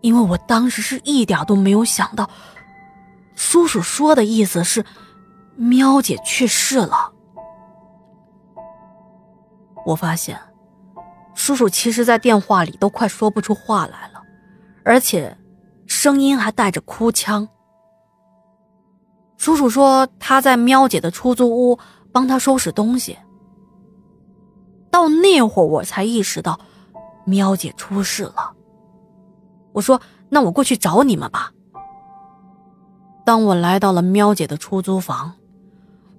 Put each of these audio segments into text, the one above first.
因为我当时是一点都没有想到，叔叔说的意思是，喵姐去世了。我发现，叔叔其实在电话里都快说不出话来了，而且声音还带着哭腔。叔叔说他在喵姐的出租屋帮他收拾东西。到那会儿我才意识到，喵姐出事了。我说：“那我过去找你们吧。”当我来到了喵姐的出租房，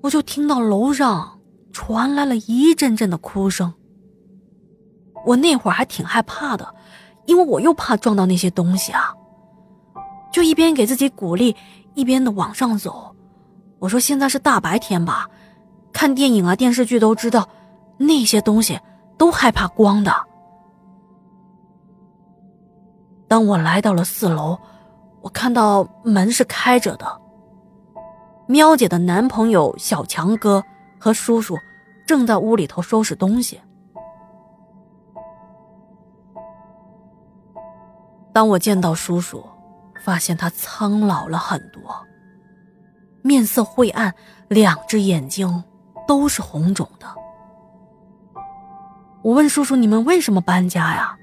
我就听到楼上传来了一阵阵的哭声。我那会儿还挺害怕的，因为我又怕撞到那些东西啊。就一边给自己鼓励，一边的往上走。我说：“现在是大白天吧？看电影啊、电视剧都知道，那些东西都害怕光的。”当我来到了四楼，我看到门是开着的。喵姐的男朋友小强哥和叔叔正在屋里头收拾东西。当我见到叔叔，发现他苍老了很多，面色晦暗，两只眼睛都是红肿的。我问叔叔：“你们为什么搬家呀？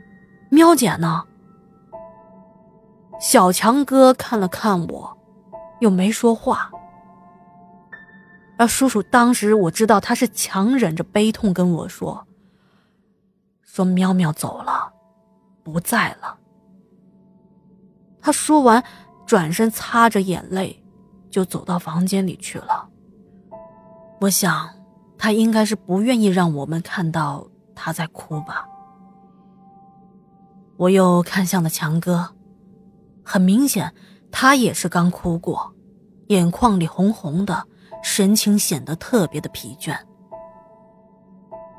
喵姐呢？”小强哥看了看我，又没说话。而叔叔当时我知道他是强忍着悲痛跟我说：“说喵喵走了，不在了。”他说完，转身擦着眼泪，就走到房间里去了。我想，他应该是不愿意让我们看到他在哭吧。我又看向了强哥。很明显，他也是刚哭过，眼眶里红红的，神情显得特别的疲倦。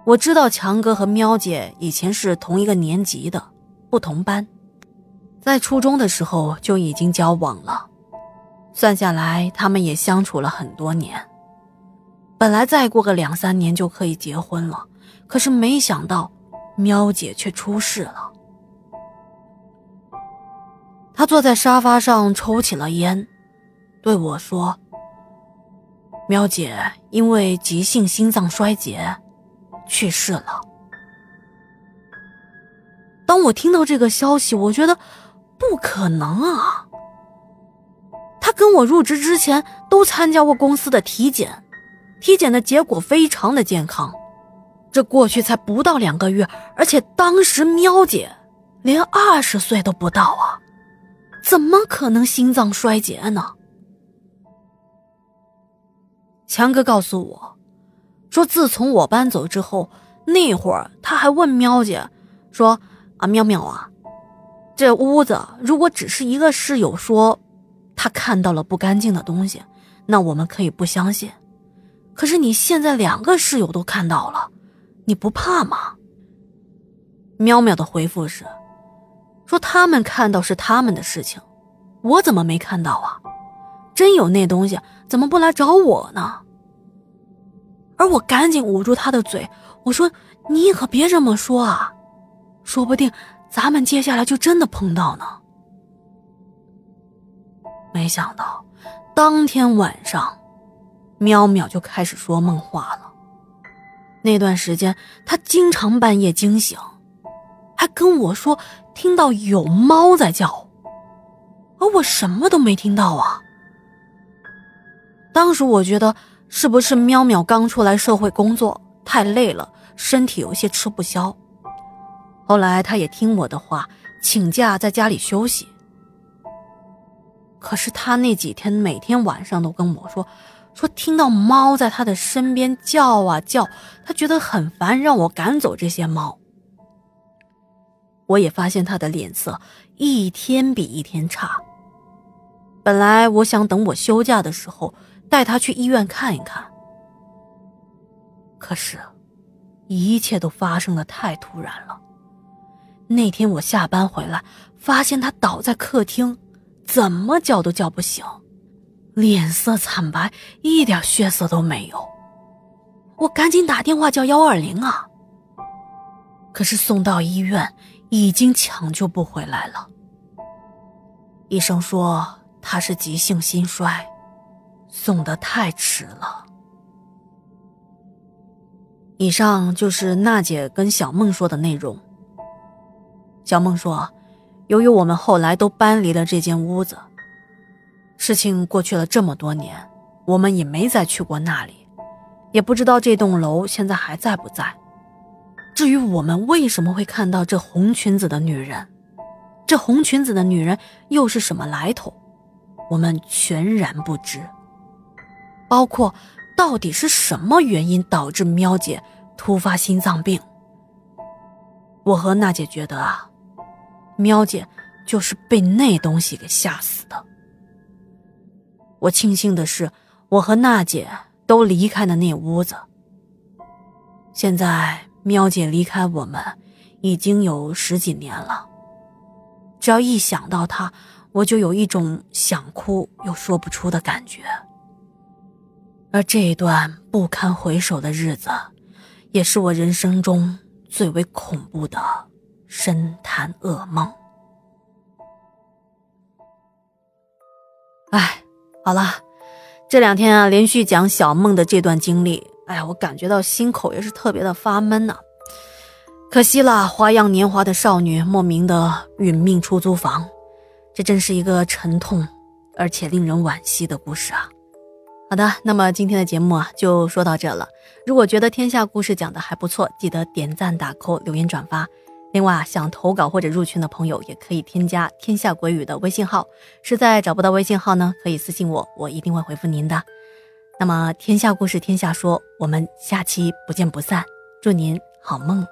我知道强哥和喵姐以前是同一个年级的，不同班，在初中的时候就已经交往了，算下来他们也相处了很多年。本来再过个两三年就可以结婚了，可是没想到，喵姐却出事了。他坐在沙发上抽起了烟，对我说：“喵姐因为急性心脏衰竭去世了。”当我听到这个消息，我觉得不可能啊！他跟我入职之前都参加过公司的体检，体检的结果非常的健康。这过去才不到两个月，而且当时喵姐连二十岁都不到啊！怎么可能心脏衰竭呢？强哥告诉我，说自从我搬走之后，那会儿他还问喵姐，说：“啊，喵喵啊，这屋子如果只是一个室友说他看到了不干净的东西，那我们可以不相信。可是你现在两个室友都看到了，你不怕吗？”喵喵的回复是。说他们看到是他们的事情，我怎么没看到啊？真有那东西，怎么不来找我呢？而我赶紧捂住他的嘴，我说：“你可别这么说啊，说不定咱们接下来就真的碰到呢。”没想到，当天晚上，喵喵就开始说梦话了。那段时间，他经常半夜惊醒，还跟我说。听到有猫在叫，而我什么都没听到啊。当时我觉得是不是喵喵刚出来社会工作太累了，身体有些吃不消。后来他也听我的话，请假在家里休息。可是他那几天每天晚上都跟我说，说听到猫在他的身边叫啊叫，他觉得很烦，让我赶走这些猫。我也发现他的脸色一天比一天差。本来我想等我休假的时候带他去医院看一看，可是，一切都发生的太突然了。那天我下班回来，发现他倒在客厅，怎么叫都叫不醒，脸色惨白，一点血色都没有。我赶紧打电话叫幺二零啊，可是送到医院。已经抢救不回来了。医生说他是急性心衰，送的太迟了。以上就是娜姐跟小梦说的内容。小梦说，由于我们后来都搬离了这间屋子，事情过去了这么多年，我们也没再去过那里，也不知道这栋楼现在还在不在。至于我们为什么会看到这红裙子的女人，这红裙子的女人又是什么来头，我们全然不知。包括。到底是什么原因导致喵姐突发心脏病？我和娜姐觉得啊，喵姐就是被那东西给吓死的。我庆幸的是，我和娜姐都离开了那屋子。现在喵姐离开我们已经有十几年了，只要一想到她，我就有一种想哭又说不出的感觉。而这一段不堪回首的日子，也是我人生中最为恐怖的深潭噩梦。哎，好了，这两天啊，连续讲小梦的这段经历，哎呀，我感觉到心口也是特别的发闷呐。可惜了，花样年华的少女莫名的殒命出租房，这真是一个沉痛而且令人惋惜的故事啊。好的，那么今天的节目啊就说到这了。如果觉得天下故事讲的还不错，记得点赞、打 call、留言、转发。另外啊，想投稿或者入群的朋友也可以添加“天下鬼语”的微信号。实在找不到微信号呢，可以私信我，我一定会回复您的。那么天下故事天下说，我们下期不见不散。祝您好梦。